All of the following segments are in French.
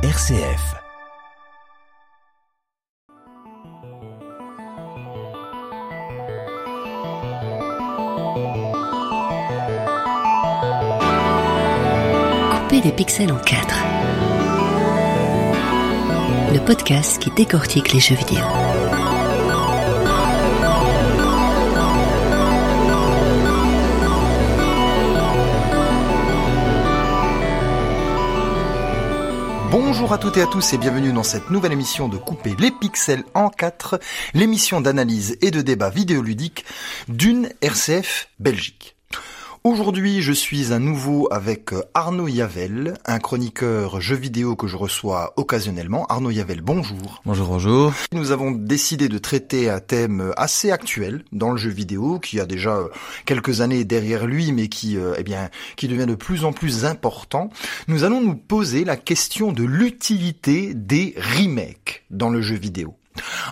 RCF. Couper les pixels en quatre. Le podcast qui décortique les jeux vidéo. Bonjour à toutes et à tous et bienvenue dans cette nouvelle émission de Couper les pixels en 4, l'émission d'analyse et de débat vidéoludique d'une RCF Belgique. Aujourd'hui, je suis à nouveau avec euh, Arnaud Yavel, un chroniqueur jeux vidéo que je reçois occasionnellement. Arnaud Yavel, bonjour. Bonjour, bonjour. Nous avons décidé de traiter un thème assez actuel dans le jeu vidéo, qui a déjà euh, quelques années derrière lui, mais qui, euh, eh bien, qui devient de plus en plus important. Nous allons nous poser la question de l'utilité des remakes dans le jeu vidéo.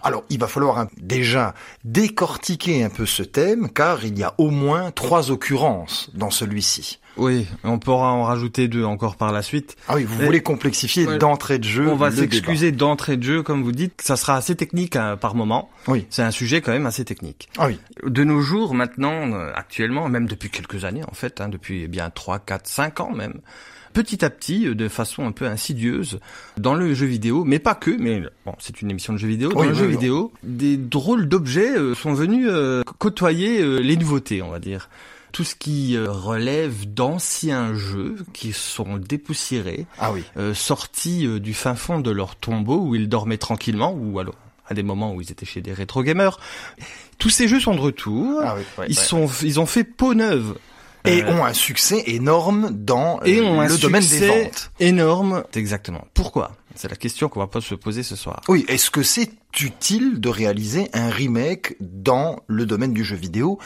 Alors, il va falloir déjà décortiquer un peu ce thème, car il y a au moins trois occurrences dans celui-ci. Oui, on pourra en rajouter deux encore par la suite. Ah oui, vous voulez complexifier Ouais. d'entrée de jeu On va s'excuser d'entrée de jeu, comme vous dites. Ça sera assez technique hein, par moment. Oui. C'est un sujet quand même assez technique. Ah oui. De nos jours, maintenant, euh, actuellement, même depuis quelques années en fait, hein, depuis eh bien 3, 4, 5 ans même, petit à petit, euh, de façon un peu insidieuse, dans le jeu vidéo, mais pas que, mais bon, c'est une émission de jeu vidéo, dans Oui, le oui, jeu oui. vidéo, des drôles d'objets euh, sont venus euh, côtoyer les nouveautés, on va dire. Tout ce qui relève d'anciens jeux qui sont dépoussiérés, Ah oui. euh, sortis du fin fond de leur tombeau où ils dormaient tranquillement, ou alors à des moments où ils étaient chez des rétro gamers. Tous ces jeux sont de retour. Ah oui. ouais, ils ouais. sont, ils ont fait peau neuve. Et ont un succès énorme dans et euh, ont le domaine des ventes. énorme. Exactement. Pourquoi? C'est la question qu'on va pas se poser ce soir. Oui, est-ce que c'est utile de réaliser un remake dans le domaine du jeu vidéo?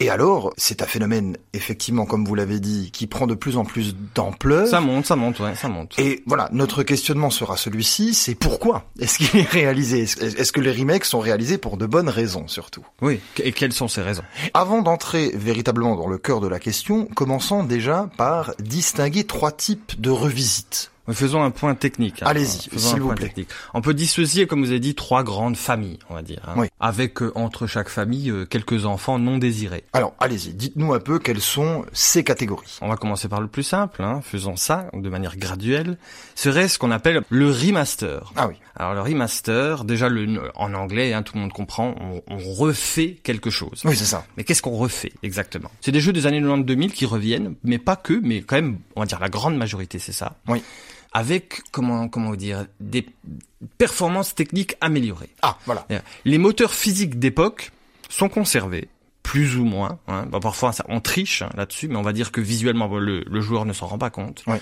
Et alors, c'est un phénomène, effectivement, comme vous l'avez dit, qui prend de plus en plus d'ampleur. Ça monte, ça monte, ouais, ça monte. Et voilà, notre questionnement sera celui-ci, c'est pourquoi est-ce qu'il est réalisé? Est-ce que les remakes sont réalisés pour de bonnes raisons, surtout? Oui. Et quelles sont ces raisons? Avant d'entrer véritablement dans le cœur de la question, commençons déjà par distinguer trois types de revisites. Faisons un point technique. hein. Allez-y, s'il vous point plaît. technique. On peut dissocier, comme vous avez dit, trois grandes familles, on va dire, hein, Oui. avec euh, entre chaque famille euh, quelques enfants non désirés. Alors, allez-y, dites-nous un peu quelles sont ces catégories. On va commencer par le plus simple, hein, faisons ça de manière graduelle, serait ce qu'on appelle le remaster. Ah oui, Alors le remaster, déjà le, en anglais, hein, tout le monde comprend, on, on refait quelque chose. oui, c'est ça. Mais qu'est-ce qu'on refait exactement? C'est des jeux des années 90-2000 qui reviennent, mais pas que, mais quand même, on va dire la grande majorité, c'est ça. Oui. Avec comment comment dire des performances techniques améliorées. Ah, voilà. Les moteurs physiques d'époque sont conservés, plus ou moins. Hein. Parfois, ça, on triche hein, là-dessus, mais on va dire que visuellement, le, le joueur ne s'en rend pas compte. Ouais.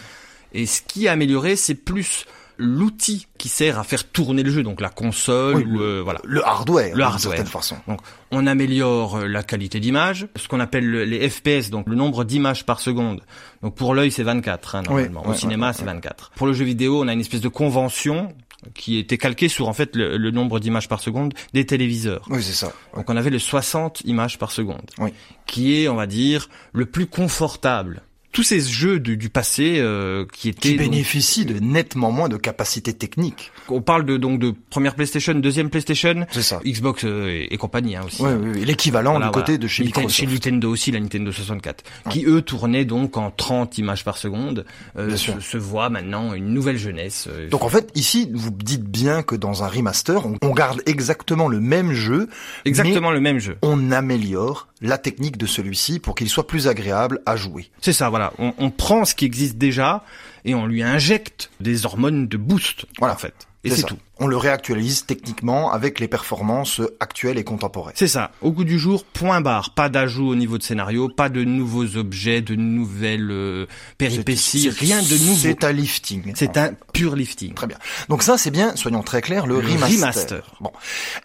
Et ce qui est amélioré, c'est plus l'outil qui sert à faire tourner le jeu, donc la console, Oui, euh, voilà. Le hardware, Le hardware. certaine façon. Donc, on améliore euh, la qualité d'image, ce qu'on appelle le- les FPS, donc le nombre d'images par seconde. Donc pour l'œil, c'est 24 hein, normalement. Oui, Au ouais, cinéma, ouais, c'est 24. Pour le jeu vidéo, on a une espèce de convention qui était calquée sur en fait le, le nombre d'images par seconde des téléviseurs. Oui, c'est ça. Donc on avait le 60 images par seconde, Oui. qui est, on va dire, le plus confortable. Tous ces jeux du, du passé euh, qui étaient... Qui donc- bénéficie de nettement moins de capacités techniques. on parle de donc de première PlayStation, deuxième PlayStation, C'est ça. Xbox euh, et, et compagnie hein, aussi. Oui, oui, oui. L'équivalent Voilà, du côté de chez Nintendo- Microsoft. Chez Nintendo aussi, la Nintendo 64, qui eux tournaient donc en 30 images par seconde, euh, se, se voit maintenant une nouvelle jeunesse. euh, Donc en fait, ici, vous dites bien que dans un remaster, on, on garde exactement le même jeu, exactement le même jeu. on améliore la technique de celui-ci pour qu'il soit plus agréable à jouer. C'est ça, voilà. On, on prend ce qui existe déjà et on lui injecte des hormones de boost, Voilà. en fait. Et c'est tout. On le réactualise techniquement avec les performances actuelles et contemporaines. C'est ça. Au goût du jour, point barre. Pas d'ajout au niveau de scénario, pas de nouveaux objets, de nouvelles euh, péripéties, rien de nouveau. C'est un lifting. C'est un pur lifting. Très bien. Donc ça, c'est bien, soyons très clairs, le, Le remaster. remaster. Bon.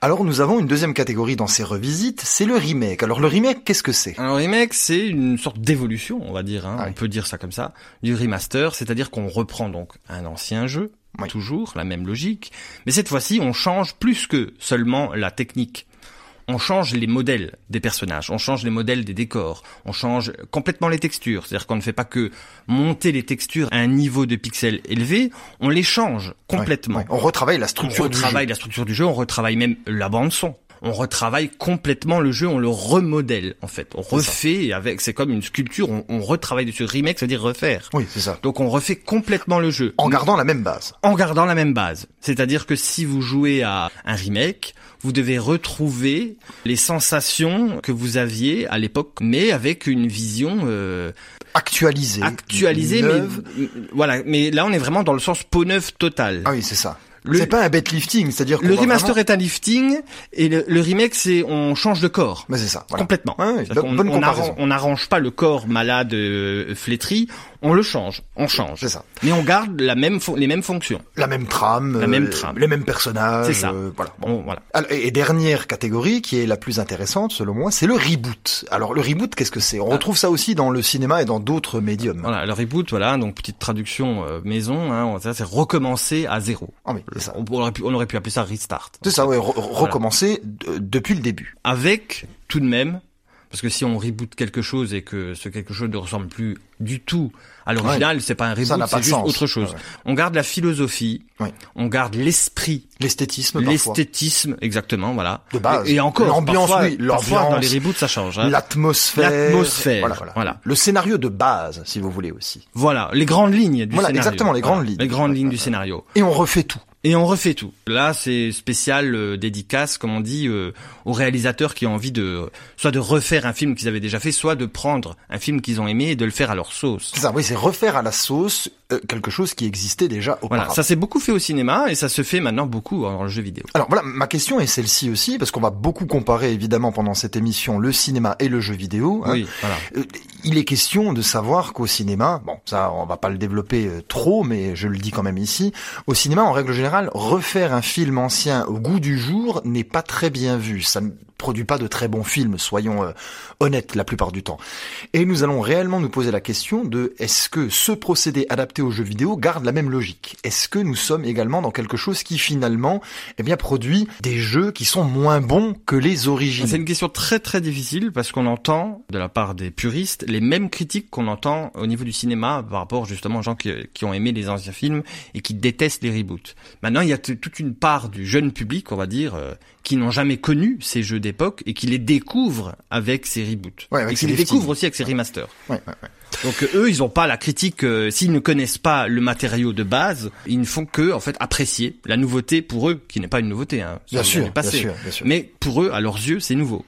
Alors nous avons une deuxième catégorie dans ces revisites, c'est le remake. Alors le remake, qu'est-ce que c'est? Un remake, c'est une sorte d'évolution, on va dire, hein, Ah oui. on peut dire ça comme ça, du remaster, c'est-à-dire qu'on reprend donc un ancien jeu, Oui. toujours la même logique, mais cette fois-ci on change plus que seulement la technique. on change les modèles des personnages, on change les modèles des décors, on change complètement les textures. C'est-à-dire qu'on ne fait pas que monter les textures à un niveau de pixels élevé, on les change complètement. On retravaille la structure on retravaille jeu. la structure du jeu, on retravaille même la bande son on retravaille complètement le jeu, on le remodèle en fait. On refait avec, c'est comme une sculpture, on, on retravaille dessus. Remake, c'est-à-dire refaire. Oui, c'est ça. Donc on refait complètement le jeu. En gardant la même base. En gardant la même base. C'est-à-dire que si vous jouez à un remake, vous devez retrouver les sensations que vous aviez à l'époque, mais avec une vision euh, actualisée, actualisée, neuve. mais voilà. Mais là, on est vraiment dans le sens peau neuve total. Ah oui, c'est ça. C'est pas un bête lifting, c'est-à-dire le remaster vraiment... est un lifting et le, le remake c'est on change de corps. Mais c'est ça, voilà. complètement. Ouais, ouais, on, bonne on, on n'arrange pas le corps malade euh, flétri, on le change, on change. C'est ça. Mais on garde la même les mêmes fonctions. La même trame, la même euh, trame, les mêmes personnages. C'est ça. Euh, voilà. Bon, voilà. Alors, et, dernière catégorie qui est la plus intéressante selon moi, c'est le reboot. Alors le reboot, qu'est-ce que c'est? On ah. retrouve ça aussi dans le cinéma et dans d'autres médiums. Voilà, le reboot, voilà, donc petite traduction euh, maison, hein, ça c'est recommencer à zéro. Ah oui, c'est ça. On aurait pu, on aurait pu appeler ça restart. C'est ça, ouais, re recommencer depuis le début. Avec tout de même, parce que si on reboot quelque chose et que ce quelque chose ne ressemble plus du tout à l'original, ouais. c'est pas un reboot, c'est juste sens. autre chose. Ouais. On garde la philosophie, ouais. on garde l'esprit, l'esthétisme, l'esthétisme, exactement, voilà. De base. Et, et encore, l'ambiance, parfois, oui, l'ambiance, dans les reboots, ça change. Hein. L'atmosphère, l'atmosphère, voilà, voilà, voilà, Le scénario de base, si vous voulez aussi. Voilà, les grandes lignes du voilà, scénario. exactement, les grandes lignes. Les grandes lignes du scénario. Et on refait tout. Et on refait tout. Là, c'est spécial euh, dédicace, comme on dit, euh, aux réalisateurs qui ont envie de soit de refaire un film qu'ils avaient déjà fait, soit de prendre un film qu'ils ont aimé et de le faire à leur sauce. Ça, oui, c'est refaire à la sauce euh, quelque chose qui existait déjà auparavant. Voilà, ça s'est beaucoup fait au cinéma et ça se fait maintenant beaucoup dans le jeu vidéo. Alors voilà, ma question est celle-ci aussi, parce qu'on va beaucoup comparer évidemment pendant cette émission le cinéma et le jeu vidéo. Hein. Oui, voilà. Euh, il est question de savoir qu'au cinéma, bon, ça on va pas le développer euh, trop, mais je le dis quand même ici, au cinéma en règle générale, refaire un film ancien au goût du jour n'est pas très bien vu. Ça produit pas de très bons films, soyons euh, honnêtes la plupart du temps. Et nous allons réellement nous poser la question de est-ce que ce procédé adapté aux jeux vidéo garde la même logique? Est-ce que nous sommes également dans quelque chose qui finalement eh bien produit des jeux qui sont moins bons que les origines? C'est une question très très difficile parce qu'on entend de la part des puristes les mêmes critiques qu'on entend au niveau du cinéma par rapport justement aux gens qui, ont aimé les anciens films et qui détestent les reboots. Maintenant, il y a toute une part du jeune public, on va dire, euh, qui n'ont jamais connu ces jeux d'époque et qui les découvrent avec ces reboots. Ouais, avec et qui les découvrent aussi avec ces remasters. Ouais, ouais, ouais. Donc euh, eux, ils n'ont pas la critique. Euh, S'ils ne connaissent pas le matériau de base, ils ne font que en fait apprécier la nouveauté pour eux, qui n'est pas une nouveauté. Hein, bien, sûr, bien sûr, bien sûr. Mais pour eux, à leurs yeux, c'est nouveau.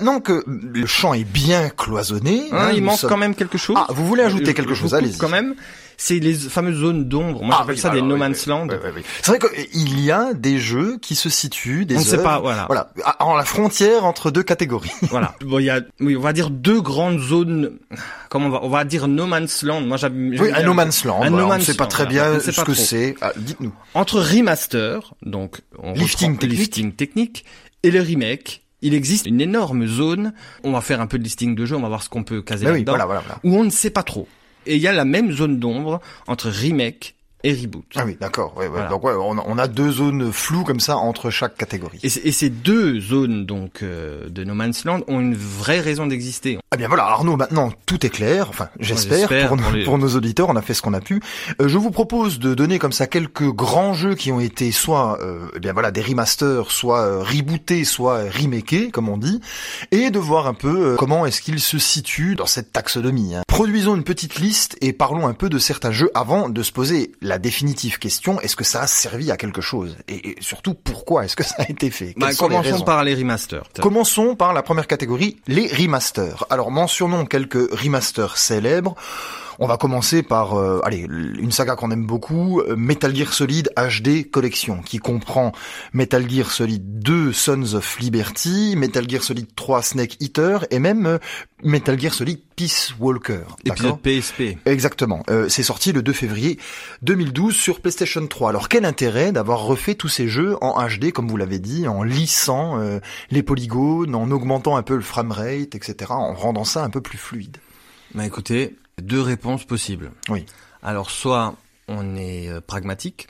Maintenant que le champ est bien cloisonné, Hein, hein, il manque sommes- quand même quelque chose. Ah, vous voulez ajouter quelque chose Allez-y. quand même. C'est les fameuses zones d'ombre. Moi, Ah, j'appelle oui, ça des alors, no oui, man's land. oui, oui, oui. C'est vrai qu'il y a des jeux qui se situent, des On ne sait pas, voilà. voilà, en la frontière entre deux catégories. Voilà. Bon, il y a, oui, on va dire deux grandes zones. Comment on va, on va dire no man's land. Moi, j'aime. Oui, un No Man's Land. Un voilà, No on ne Man's sait pas très bien on ce que c'est. Ah, Dites-nous. Entre remaster, donc on Lifting technique. lifting technique, et le remake, il existe une énorme zone. On va faire un peu de listing de jeu, on va voir ce qu'on peut caser oui, là-dedans, voilà, voilà, voilà. où on ne sait pas trop. Et il y a la même zone d'ombre entre remake et reboot. Ah oui, d'accord. Ouais, ouais. Voilà. Donc ouais, on a, on a deux zones floues comme ça entre chaque catégorie. Et, ces deux zones donc euh, de No Man's Land ont une vraie raison d'exister. Ah bien voilà, Arnaud, maintenant tout est clair, enfin j'espère, pour, pour nos- les- pour nos auditeurs, on a fait ce qu'on a pu. Euh, je vous propose de donner comme ça quelques grands jeux qui ont été soit euh, eh bien voilà des remasters, soit euh, rebootés, soit remakés comme on dit, et de voir un peu euh, comment est-ce qu'ils se situent dans cette taxonomie. hein. Produisons une petite liste et parlons un peu de certains jeux avant de se poser la définitive question est-ce que ça a servi à quelque chose? Et, et surtout pourquoi est-ce que ça a été fait? Bah, les commençons par les remasters. Commençons par la première catégorie, les remasters. Alors mentionnons quelques remasters célèbres. On va commencer par, euh, allez, une saga qu'on aime beaucoup, euh, Metal Gear Solid HD Collection, qui comprend Metal Gear Solid 2 Sons of Liberty, Metal Gear Solid 3 Snake Eater et même euh, Metal Gear Solid Peace Walker. Épisode PSP. Exactement. Euh, c'est sorti le 2 février 2012 sur PlayStation 3. Alors quel intérêt d'avoir refait tous ces jeux en HD, comme vous l'avez dit, en lissant euh, les polygones, en augmentant un peu le framerate, etc., en rendant ça un peu plus fluide? Bah écoutez, deux réponses possibles. Oui. Alors soit on est euh, pragmatique,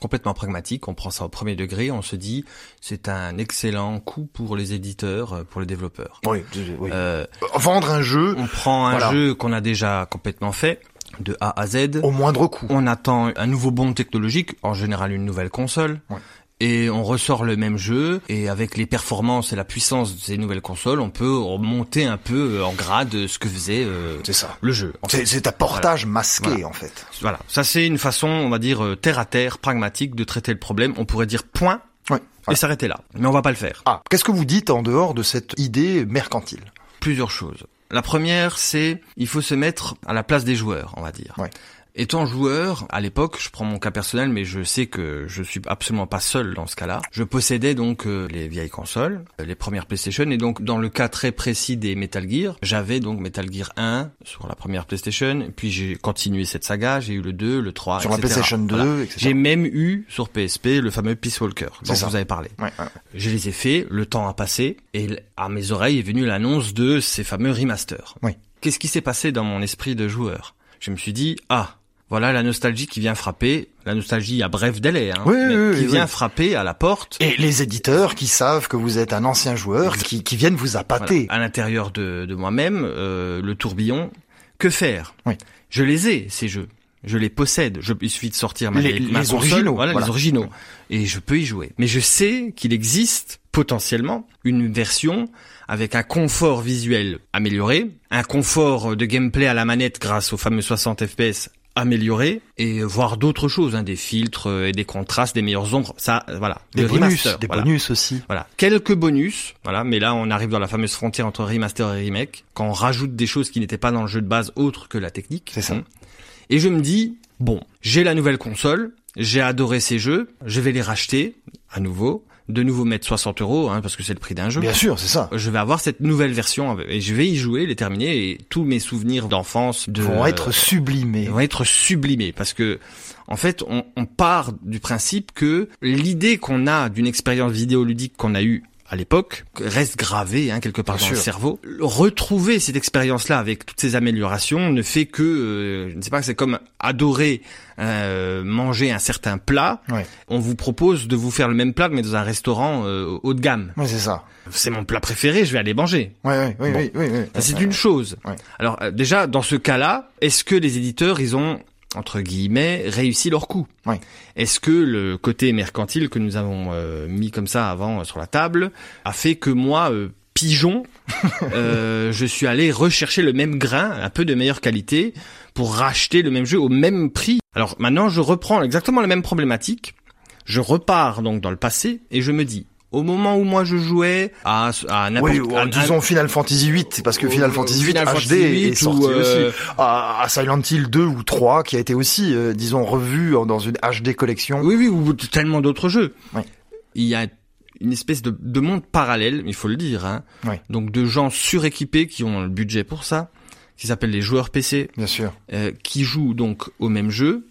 complètement pragmatique, on prend ça au premier degré, on se dit c'est un excellent coup pour les éditeurs, euh, pour les développeurs. Oui. oui. Euh, Vendre un jeu on prend un Voilà. jeu qu'on a déjà complètement fait, de A à Z. au moindre coût. On attend un nouveau bond technologique, en général une nouvelle console. Ouais. Et on ressort le même jeu, et avec les performances et la puissance de ces nouvelles consoles, on peut monter un peu en grade ce que faisait euh, ça. le jeu. en fait. C'est un portage masqué Voilà. en fait. Voilà, ça c'est une façon, on va dire, euh, terre à terre, pragmatique de traiter le problème. On pourrait dire point Oui. et s'arrêter là. Mais on va pas le faire. Ah, qu'est-ce que vous dites en dehors de cette idée mercantile? Plusieurs choses. La première, c'est il faut se mettre à la place des joueurs, on va dire. Ouais. Étant joueur, à l'époque, je prends mon cas personnel, mais je sais que je suis absolument pas seul dans ce cas-là. Je possédais donc euh, les vieilles consoles, euh, les premières PlayStation, et donc dans le cas très précis des Metal Gear, j'avais donc Metal Gear 1 sur la première PlayStation, puis j'ai continué cette saga, j'ai eu le 2, le 3, Sur la. PlayStation 2, Voilà. etc. J'ai même eu sur PSP le fameux Peace Walker dont ça. vous avez parlé. Ouais, ouais. Je les ai faits, le temps a passé, et à mes oreilles est venue l'annonce de ces fameux remasters. Oui. Qu'est-ce qui s'est passé dans mon esprit de joueur? Je me suis dit, ah, voilà la nostalgie qui vient frapper, la nostalgie à bref délai, hein, Oui, mais oui, qui oui. vient frapper à la porte. Et les éditeurs qui savent que vous êtes un ancien joueur, qui, qui viennent vous Voilà. appâter. à l'intérieur de, de moi-même, euh, le tourbillon. Que faire Oui. Je les ai, ces jeux. Je les possède. Je, il suffit de sortir ma, Les- ma les console, originaux, voilà, voilà. les originaux, et je peux y jouer. Mais je sais qu'il existe potentiellement une version avec un confort visuel amélioré, un confort de gameplay à la manette grâce aux fameux 60 FPS amélioré, et voir d'autres choses, hein, des filtres euh, et des contrastes, des meilleures ombres. Ça, euh, voilà. Des Le bonus, remaster, des voilà. bonus aussi. Voilà, quelques bonus, voilà, mais là on arrive dans la fameuse frontière entre remaster et remake, quand on rajoute des choses qui n'étaient pas dans le jeu de base autre que la technique. C'est ça. Hum. Et je me dis, bon, j'ai la nouvelle console, j'ai adoré ces jeux, je vais les racheter à nouveau, de nouveau mettre 60 euros, hein, parce que c'est le prix d'un jeu. Bien sûr, c'est ça. Je vais avoir cette nouvelle version et je vais y jouer, les terminer et tous mes souvenirs d'enfance de Vont être sublimés. vont être sublimés parce que en fait on, on part du principe que l'idée qu'on a d'une expérience vidéoludique qu'on a eue à l'époque reste gravée hein, quelque part Bien dans le cerveau. Retrouver cette expérience-là avec toutes ces améliorations ne fait que, euh, je ne sais pas, c'est comme adorer euh, manger un certain plat. Ouais. On vous propose de vous faire le même plat mais dans un restaurant euh, haut de gamme. C'est ça. C'est mon plat préféré, je vais aller manger. Ouais, ouais, oui, Bon. oui, oui, oui. C'est une chose. Alors euh, déjà, dans ce cas-là, est-ce que les éditeurs, ils ont, entre guillemets, réussi leur coup Ouais. Est-ce que le côté mercantile que nous avons euh, mis comme ça avant euh, sur la table a fait que moi, euh, pigeon, euh, je suis allé rechercher le même grain, un peu de meilleure qualité, pour racheter le même jeu au même prix Alors maintenant, je reprends exactement la même problématique. Je repars donc dans le passé et je me dis, au moment où moi je jouais à, à n'importe Oui, ou, à- à- disons Final Fantasy VIII, parce que Final Fantasy VIII Final HD Fantasy est sorti ou, euh, aussi. À, à Silent Hill 2 ou 3, qui a été aussi, euh, disons, revu dans une HD collection. Oui, oui, ou tellement d'autres jeux. Oui. Il y a une espèce de, de monde parallèle, il faut le dire. Hein. Oui. Donc de gens suréquipés qui ont le budget pour ça, qui s'appellent les joueurs PC, Bien sûr. euh, qui jouent donc au même jeu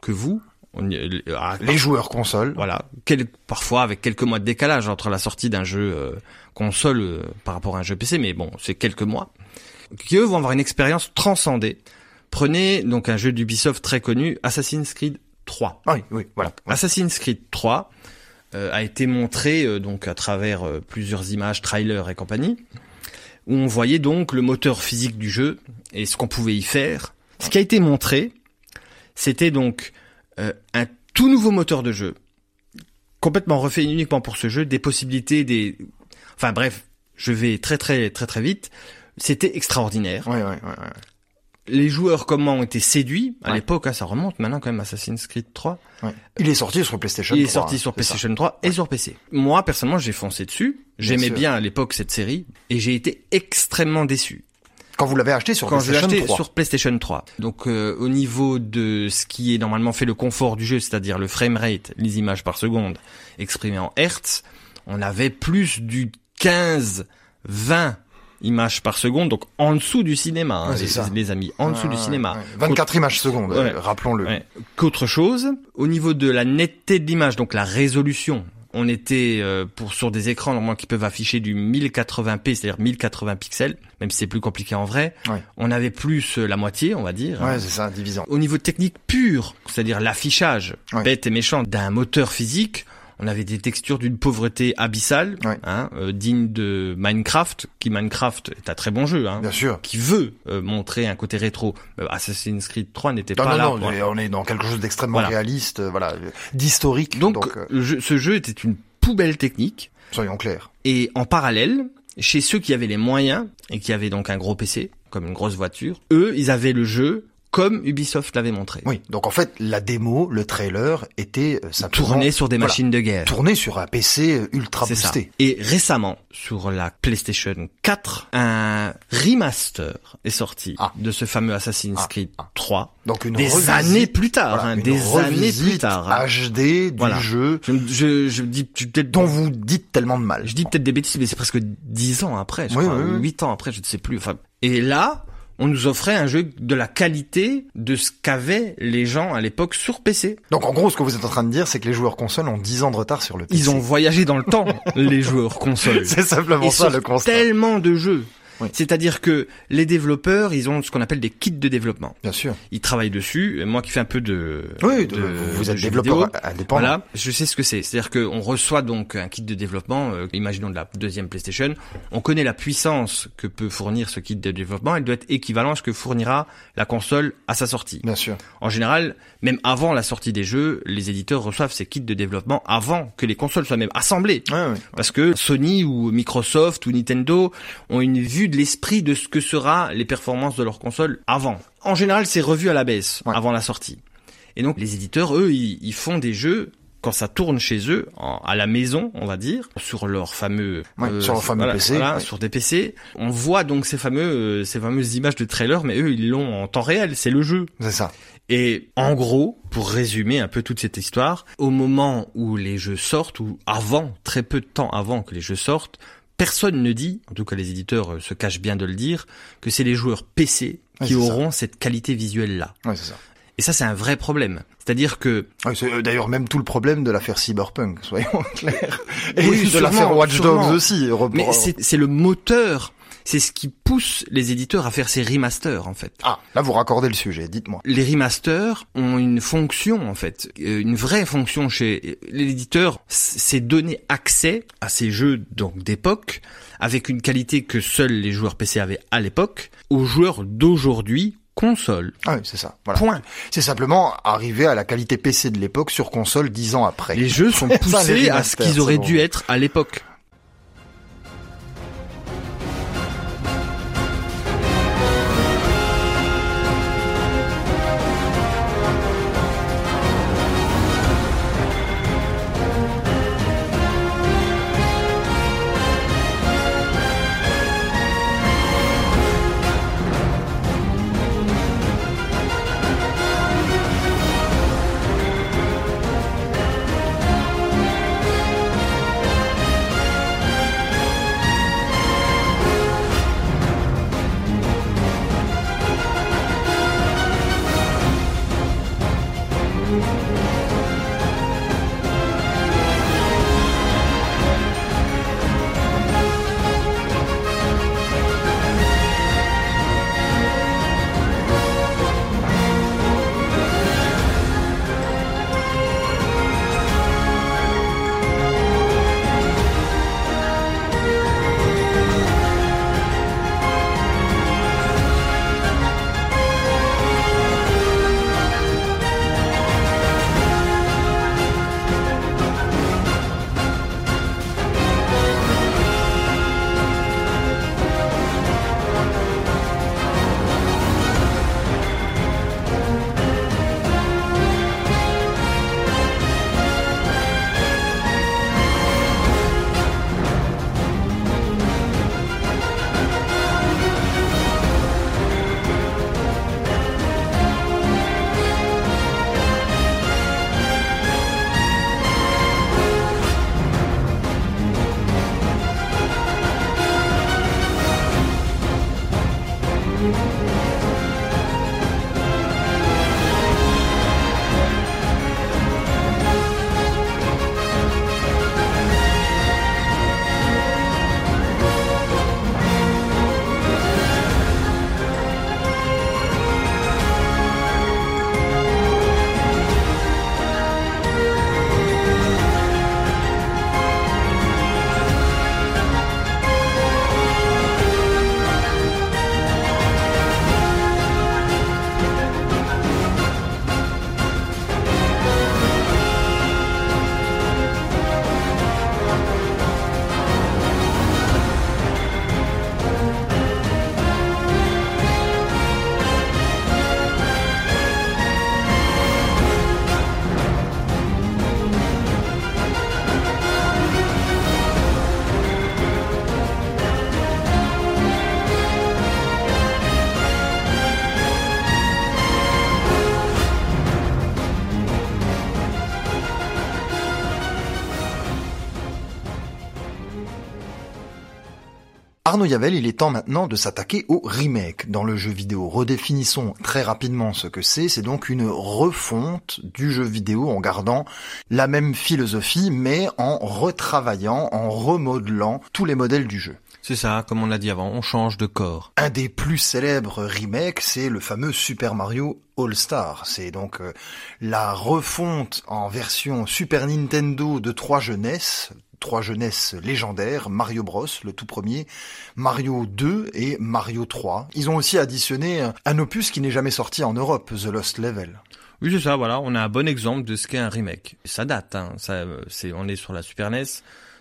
que vous. On euh, à- Les joueurs consoles. Voilà, quel- parfois avec quelques mois de décalage entre la sortie d'un jeu euh, console euh, par rapport à un jeu PC, mais bon, c'est quelques mois, qui eux vont avoir une expérience transcendée. Prenez donc un jeu d'Ubisoft très connu, Assassin's Creed 3. Oui, oui, voilà. Assassin's Creed 3 euh, a été montré donc à travers plusieurs images, trailers et compagnie, où on voyait donc le moteur physique du jeu et ce qu'on pouvait y faire. Ce qui a été montré, c'était donc euh, un tout nouveau moteur de jeu, complètement refait uniquement pour ce jeu, des possibilités, des, enfin bref, je vais très très très très vite. C'était extraordinaire. Oui, oui, oui. oui. Les joueurs comment ont été séduits? À Ouais. l'époque, hein, ça remonte maintenant quand même Assassin's Creed 3. Ouais. Il est sorti sur PlayStation Il est 3, sorti hein, sur ça. PlayStation 3 et sur PC. Moi, personnellement, j'ai foncé dessus. J'aimais bien à l'époque cette série et j'ai été extrêmement déçu Quand vous l'avez acheté sur quand je l'ai PlayStation acheté 3. sur PlayStation 3. Donc, euh, au niveau de ce qui est normalement fait le confort du jeu, c'est-à-dire le framerate, les images par seconde exprimées en hertz, on avait plus du 15, 20 images par seconde, donc en dessous du cinéma, hein, Ouais, les, ça. les amis, en dessous du cinéma. ouais. 24 images secondes, Ouais. rappelons-le. Qu'autre chose, au niveau de la netteté de l'image, donc la résolution, on était euh, pour sur des écrans normalement qui peuvent afficher du 1080p, c'est-à-dire 1080 pixels, même si c'est plus compliqué en vrai. Ouais. On avait plus euh, la moitié, on va dire. Ouais, c'est ça, divisant. Au niveau technique pur, c'est-à-dire l'affichage Ouais. bête et méchant d'un moteur physique, on avait des textures d'une pauvreté abyssale, Ouais. hein, euh, digne de Minecraft, qui Minecraft est un très bon jeu, hein, Bien sûr. qui veut euh, montrer un côté rétro. Euh, Assassin's Creed 3 n'était pas non, là. non, pour- on est dans quelque chose d'extrêmement Voilà. réaliste, voilà, d'historique. Donc, ce jeu était une poubelle technique. soyons clairs. Et en parallèle, chez ceux qui avaient les moyens et qui avaient donc un gros PC, comme une grosse voiture, eux, ils avaient le jeu comme Ubisoft l'avait montré. Oui, donc en fait, la démo, le trailer était euh, simplement Tourné sur des voilà, machines de guerre. tourné sur un PC euh, ultra ça. boosté. Et récemment, sur la PlayStation 4, un remaster est sorti Ah. de ce fameux Assassin's Ah. Creed Ah. 3. Donc une Des revisite, années plus tard, voilà, hein, des années plus tard. hein. HD du Voilà. jeu Je, je, je dis peut-être dont vous dites tellement de mal. Je dis peut-être des bêtises, mais c'est presque dix ans après, je Oui, crois, oui, ou oui. huit ans après, je ne sais plus. Enfin, et là, on nous offrait un jeu de la qualité de ce qu'avaient les gens à l'époque sur PC. Donc en gros, ce que vous êtes en train de dire, c'est que les joueurs consoles ont 10 ans de retard sur le PC. Ils ont voyagé dans le temps, les joueurs consoles. C'est simplement Et ça sur le constat. tellement de jeux. Oui. C'est-à-dire que les développeurs, ils ont ce qu'on appelle des kits de développement. Bien sûr. Ils travaillent dessus. Moi qui fais un peu de, Oui, de- vous êtes développeur vidéo, indépendant. Voilà, je sais ce que c'est. C'est-à-dire qu'on reçoit donc un kit de développement, euh, imaginons de la deuxième PlayStation. On connaît la puissance que peut fournir ce kit de développement. Elle doit être équivalente à ce que fournira la console à sa sortie. Bien sûr. En général, même avant la sortie des jeux, les éditeurs reçoivent ces kits de développement avant que les consoles soient même assemblées. Ouais, ouais. Parce que Sony ou Microsoft ou Nintendo ont une vue de l'esprit de ce que sera les performances de leur console avant. En général, c'est revu à la baisse Ouais. avant la sortie. Et donc les éditeurs, eux, ils, ils font des jeux quand ça tourne chez eux, en- à la maison, on va dire, sur leur fameux, Ouais, sur leur fameux voilà, PC, voilà, ouais. sur des PC. On voit donc ces fameux, euh, ces fameuses images de trailer, mais eux, ils l'ont en temps réel. C'est le jeu. C'est ça. Et en gros, pour résumer un peu toute cette histoire, au moment où les jeux sortent, ou avant, très peu de temps avant que les jeux sortent, personne ne dit, en tout cas les éditeurs euh, se cachent bien de le dire, que c'est les joueurs PC Ouais, qui ça. auront cette qualité visuelle-là. Ouais, c'est ça. Et ça, c'est un vrai problème. C'est-à-dire que Ouais, c'est euh, d'ailleurs même tout le problème de l'affaire Cyberpunk, soyons clairs. Et Oui, de sûrement, l'affaire Watch sûrement. Dogs aussi. Mais c'est c'est le moteur, c'est ce qui pousse les éditeurs à faire ces remasters en fait. Ah, là vous raccordez le sujet, dites-moi. Les remasters ont une fonction en fait, euh, une vraie fonction chez l'éditeur, c'est donner accès à ces jeux donc d'époque avec une qualité que seuls les joueurs PC avaient à l'époque aux joueurs d'aujourd'hui console. Ah oui, c'est ça. Voilà. Point. C'est simplement arriver à la qualité PC de l'époque sur console dix ans après. Les jeux sont poussés à ce qu'ils auraient dû être à l'époque. Arnaud Yavel, il est temps maintenant de s'attaquer au remake dans le jeu vidéo. Redéfinissons très rapidement ce que c'est. C'est donc une refonte du jeu vidéo en gardant la même philosophie, mais en retravaillant, en remodelant tous les modèles du jeu. C'est ça, comme on l'a dit avant, on change de corps. Un des plus célèbres remakes, c'est le fameux Super Mario All-Star. C'est donc euh, la refonte en version Super Nintendo de trois jeunesses, trois jeunesses légendaires, Mario Bros, le tout premier, Mario 2 et Mario 3. Ils ont aussi additionné un opus qui n'est jamais sorti en Europe, The Lost Level. Oui, c'est ça, voilà, on a un bon exemple de ce qu'est un remake. Ça date, hein, ça, euh, c'est, on est sur la Super NES,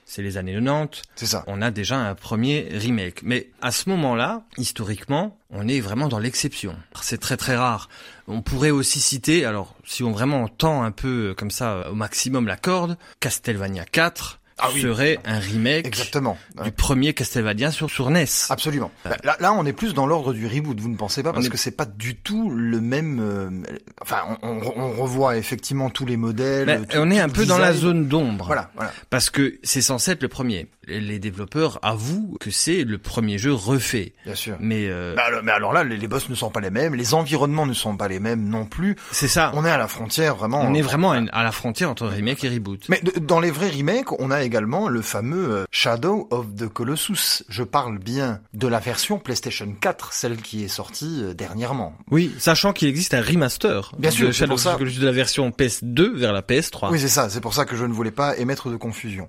c'est les années 90. C'est ça. On a déjà un premier remake. Mais à ce moment-là, historiquement, on est vraiment dans l'exception. C'est très très rare. On pourrait aussi citer, alors si on vraiment tend un peu comme ça au maximum la corde, Castlevania 4, Ah oui. serait un remake Exactement. du premier Castlevania sur, sur NES. Absolument. Bah, Là, là, on est plus dans l'ordre du reboot, vous ne pensez pas Parce est- que c'est pas du tout le même. euh, enfin, on, on- on revoit effectivement tous les modèles. Tout- on est un peu dans la zone d'ombre. Voilà, voilà. Parce que c'est censé être le premier. Les- développeurs avouent que c'est le premier jeu refait. Bien sûr. Mais euh, Bah, alors, mais alors là, les, les boss ne sont pas les mêmes, les environnements ne sont pas les mêmes non plus. c'est ça. On est à la frontière vraiment. On est vraiment à, la frontière entre remake et reboot. Mais de- dans les vrais remakes, on a également le fameux euh, Shadow of the Colossus. Je parle bien de la version PlayStation 4, celle qui est sortie euh, dernièrement. Oui, sachant qu'il existe un remaster Bien sûr, de c'est Shadow of the Colossus de la version PS2 vers la PS3. Oui, c'est ça. C'est pour ça que je ne voulais pas émettre de confusion.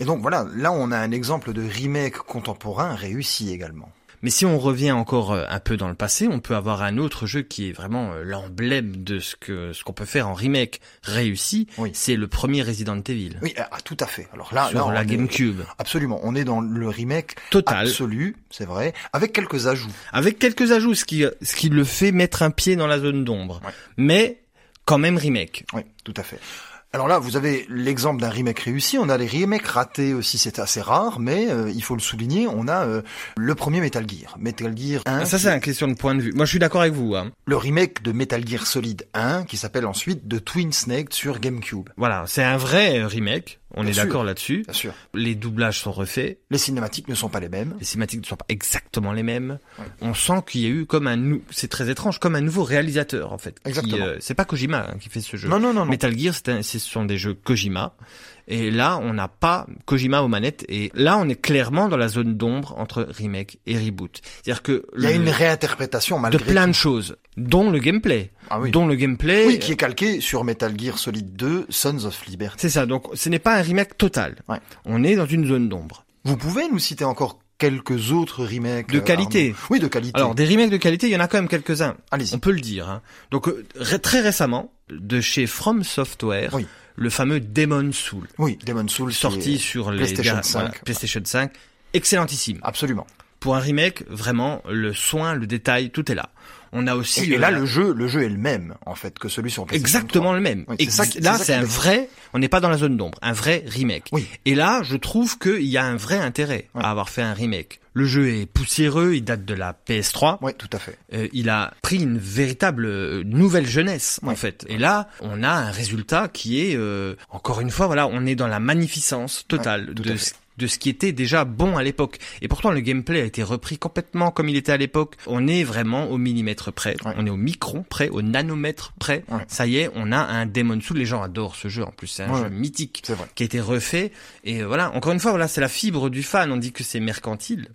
Et donc voilà, là on a un exemple de remake contemporain réussi également. Mais si on revient encore euh, un peu dans le passé, on peut avoir un autre jeu qui est vraiment euh, l'emblème de ce que ce qu'on peut faire en remake réussi. Oui. C'est le premier Resident Evil Oui, ah, tout à fait. Alors là, sur la est- GameCube. Absolument, on est dans le remake Total. absolu, c'est vrai, avec quelques ajouts. Avec quelques ajouts, ce qui, ce qui le fait mettre un pied dans la zone d'ombre. Mais quand même remake. Oui, tout à fait. Alors là, vous avez l'exemple d'un remake réussi. On a les remakes ratés aussi, c'est assez rare, mais euh, il faut le souligner. On a euh, le premier Metal Gear, Metal Gear 1, Ah, Ça, c'est une question de point de vue. Moi, je suis d'accord avec vous. Hein. le remake de Metal Gear Solid 1, qui s'appelle ensuite The Twin Snake sur GameCube. Voilà, c'est un vrai euh, remake. On Bien est sûr. d'accord là-dessus. Bien sûr, Les doublages sont refaits. les cinématiques ne sont pas les mêmes. Les cinématiques ne sont pas exactement les mêmes. Ouais. On sent qu'il y a eu comme un, nou- c'est très étrange, comme un nouveau réalisateur en fait. qui, Exactement. euh, c'est pas Kojima hein, qui fait ce jeu. Non, non, non, non. Metal Gear, c'est un- ce sont des jeux Kojima. Et là, on n'a pas Kojima aux manettes. Et là, on est clairement dans la zone d'ombre entre remake et reboot. C'est-à-dire que Il y a une réinterprétation de malgré plein tout. de choses, dont le gameplay, Ah oui. dont le gameplay. Oui, qui est calqué sur Metal Gear Solid 2, Sons of Liberty. C'est ça. Donc, ce n'est pas un remake total. Ouais. On est dans une zone d'ombre. Vous pouvez nous citer encore quelques autres remakes De euh, qualité. Arnaud Oui, de qualité. Alors, des remakes de qualité, il y en a quand même quelques-uns. Allez-y. On peut le dire. hein. Donc, euh, très récemment, de chez From Software, Oui. Le fameux Demon Soul, Oui, Demon's Souls. qui sorti sur les PlayStation der- 5. voilà, PlayStation 5, excellentissime. Absolument. Pour un remake, vraiment, le soin, le détail, tout est là. On a aussi Et, et là, le jeu, le jeu est le même, en fait, que celui sur PlayStation Exactement le même. Oui, c'est Ex- ça qui- là, c'est un vrai. On n'est pas dans la zone d'ombre, un vrai remake. Oui. Et là, je trouve qu'il y a un vrai intérêt à avoir fait un remake. Le jeu est poussiéreux, il date de la PS3. Oui, tout à fait. Euh, il a pris une véritable euh, nouvelle jeunesse en fait. Et là, on a un résultat qui est euh, encore une fois, voilà, on est dans la magnificence totale Ouais, de ce, fait. de ce qui était déjà bon à l'époque. Et pourtant, le gameplay a été repris complètement comme il était à l'époque. On est vraiment au millimètre près. Ouais. On est au micron près, au nanomètre près. Ouais. Ça y est, on a un Demon Soul. Les gens adorent ce jeu. En plus, c'est un Ouais, jeu mythique qui a été refait. Et euh, voilà, encore une fois, voilà, c'est la fibre du fan. On dit que c'est mercantile